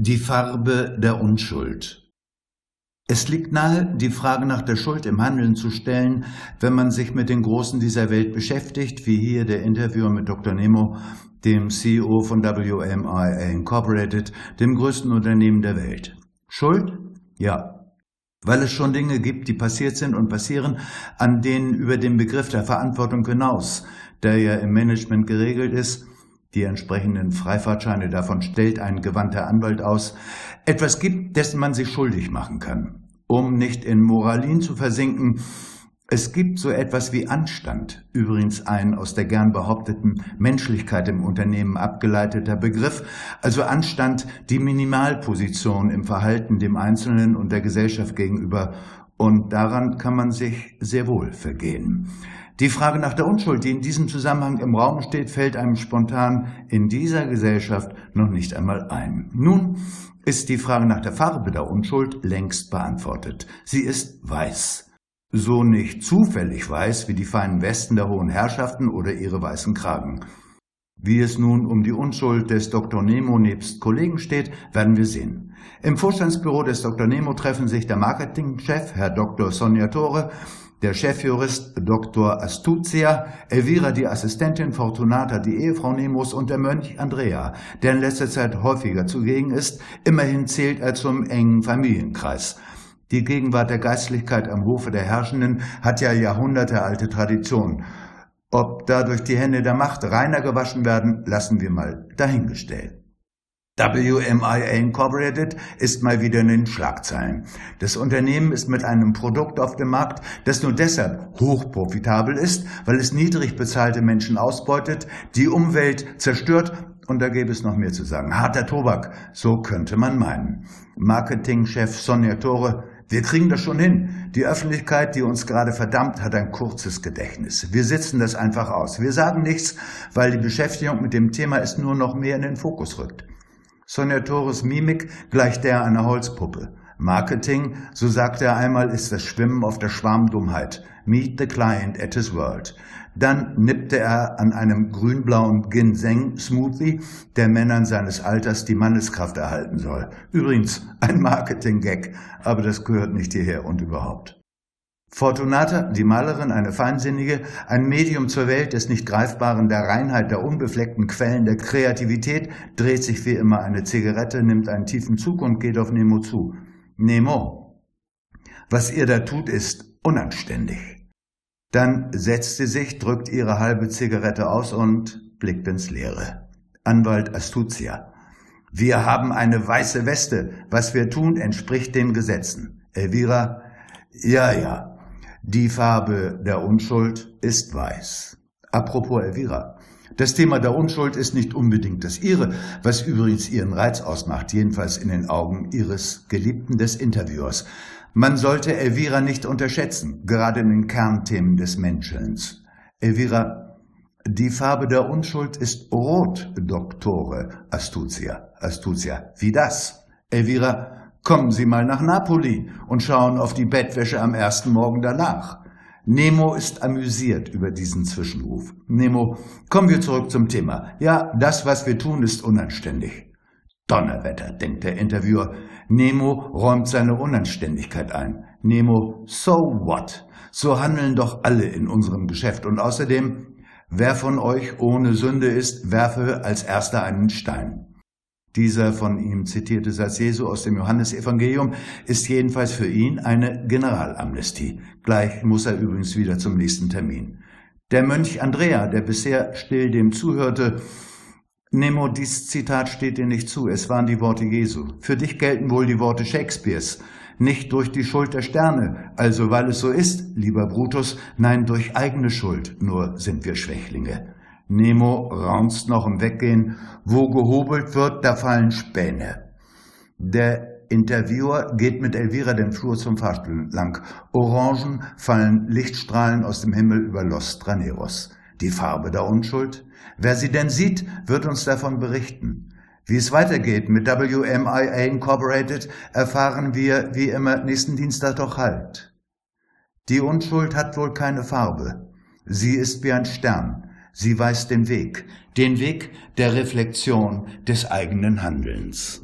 Die Farbe der Unschuld. Es liegt nahe, die Frage nach der Schuld im Handeln zu stellen, wenn man sich mit den Großen dieser Welt beschäftigt, wie hier der Interviewer mit Dr. Nemo, dem CEO von WMIA Incorporated, dem größten Unternehmen der Welt. Schuld? Ja. Weil es schon Dinge gibt, die passiert sind und passieren, an denen über den Begriff der Verantwortung hinaus, der ja im Management geregelt ist, die entsprechenden Freifahrtscheine davon stellt ein gewandter Anwalt aus, etwas gibt, dessen man sich schuldig machen kann. Um nicht in Moralin zu versinken, es gibt so etwas wie Anstand, übrigens ein aus der gern behaupteten Menschlichkeit im Unternehmen abgeleiteter Begriff, also Anstand die Minimalposition im Verhalten dem Einzelnen und der Gesellschaft gegenüber, und daran kann man sich sehr wohl vergehen. Die Frage nach der Unschuld, die in diesem Zusammenhang im Raum steht, fällt einem spontan in dieser Gesellschaft noch nicht einmal ein. Nun ist die Frage nach der Farbe der Unschuld längst beantwortet. Sie ist weiß. So nicht zufällig weiß wie die feinen Westen der hohen Herrschaften oder ihre weißen Kragen. Wie es nun um die Unschuld des Dr. Nemo nebst Kollegen steht, werden wir sehen. Im Vorstandsbüro des Dr. Nemo treffen sich der Marketingchef, Herr Dr. Sonja Tore, der Chefjurist Dr. Astuzia, Elvira die Assistentin, Fortunata die Ehefrau Nemos und der Mönch Andrea, der in letzter Zeit häufiger zugegen ist. Immerhin zählt er zum engen Familienkreis. Die Gegenwart der Geistlichkeit am Hofe der Herrschenden hat ja jahrhundertealte Tradition. Ob dadurch die Hände der Macht reiner gewaschen werden, lassen wir mal dahingestellt. WMIA Incorporated ist mal wieder in den Schlagzeilen. Das Unternehmen ist mit einem Produkt auf dem Markt, das nur deshalb hochprofitabel ist, weil es niedrig bezahlte Menschen ausbeutet, die Umwelt zerstört und da gäbe es noch mehr zu sagen. Harter Tobak, so könnte man meinen. Marketingchef Sonja Tore, wir kriegen das schon hin. Die Öffentlichkeit, die uns gerade verdammt, hat ein kurzes Gedächtnis. Wir sitzen das einfach aus. Wir sagen nichts, weil die Beschäftigung mit dem Thema es nur noch mehr in den Fokus rückt. Sonja Tores Mimik gleicht der einer Holzpuppe. Marketing, so sagte er einmal, ist das Schwimmen auf der Schwarmdummheit. Meet the client at his world. Dann nippte er an einem grünblauen Ginseng-Smoothie, der Männern seines Alters die Manneskraft erhalten soll. Übrigens ein Marketing-Gag, aber das gehört nicht hierher und überhaupt. Fortunata, die Malerin, eine Feinsinnige, ein Medium zur Welt des nicht greifbaren, der Reinheit, der unbefleckten Quellen der Kreativität, dreht sich wie immer eine Zigarette, nimmt einen tiefen Zug und geht auf Nemo zu. Nemo, was ihr da tut, ist unanständig. Dann setzt sie sich, drückt ihre halbe Zigarette aus und blickt ins Leere. Anwalt Astuzia. Wir haben eine weiße Weste. Was wir tun, entspricht den Gesetzen. Elvira. Ja, ja, die Farbe der Unschuld ist weiß. Apropos Elvira. Das Thema der Unschuld ist nicht unbedingt das ihre, was übrigens ihren Reiz ausmacht, jedenfalls in den Augen ihres Geliebten des Interviewers. Man sollte Elvira nicht unterschätzen, gerade in den Kernthemen des Menschelns. Elvira, die Farbe der Unschuld ist rot, Doktore Astuzia. Astuzia, wie das? Elvira, Kommen Sie mal nach Napoli und schauen auf die Bettwäsche am ersten Morgen danach. Nemo ist amüsiert über diesen Zwischenruf. Nemo, kommen wir zurück zum Thema. Ja, das, was wir tun, ist unanständig. Donnerwetter, denkt der Interviewer. Nemo räumt seine Unanständigkeit ein. Nemo, so what? So handeln doch alle in unserem Geschäft. Und außerdem, wer von euch ohne Sünde ist, werfe als erster einen Stein. Dieser von ihm zitierte Satz Jesu aus dem Johannesevangelium ist jedenfalls für ihn eine Generalamnestie. Gleich muss er übrigens wieder zum nächsten Termin. Der Mönch Andrea, der bisher still dem zuhörte, Nemo, dies Zitat steht dir nicht zu, es waren die Worte Jesu. Für dich gelten wohl die Worte Shakespeares. Nicht durch die Schuld der Sterne, also weil es so ist, lieber Brutus, nein durch eigene Schuld, nur sind wir Schwächlinge. Nemo raunzt noch im Weggehen. Wo gehobelt wird, da fallen Späne. Der Interviewer geht mit Elvira den Flur zum Fahrstuhl lang. Orangen fallen Lichtstrahlen aus dem Himmel über Los Traneros. Die Farbe der Unschuld? Wer sie denn sieht, wird uns davon berichten. Wie es weitergeht mit WMIA Incorporated, erfahren wir wie immer nächsten Dienstag doch halt. Die Unschuld hat wohl keine Farbe. Sie ist wie ein Stern. Sie weist den Weg, den Weg der Reflexion des eigenen Handelns.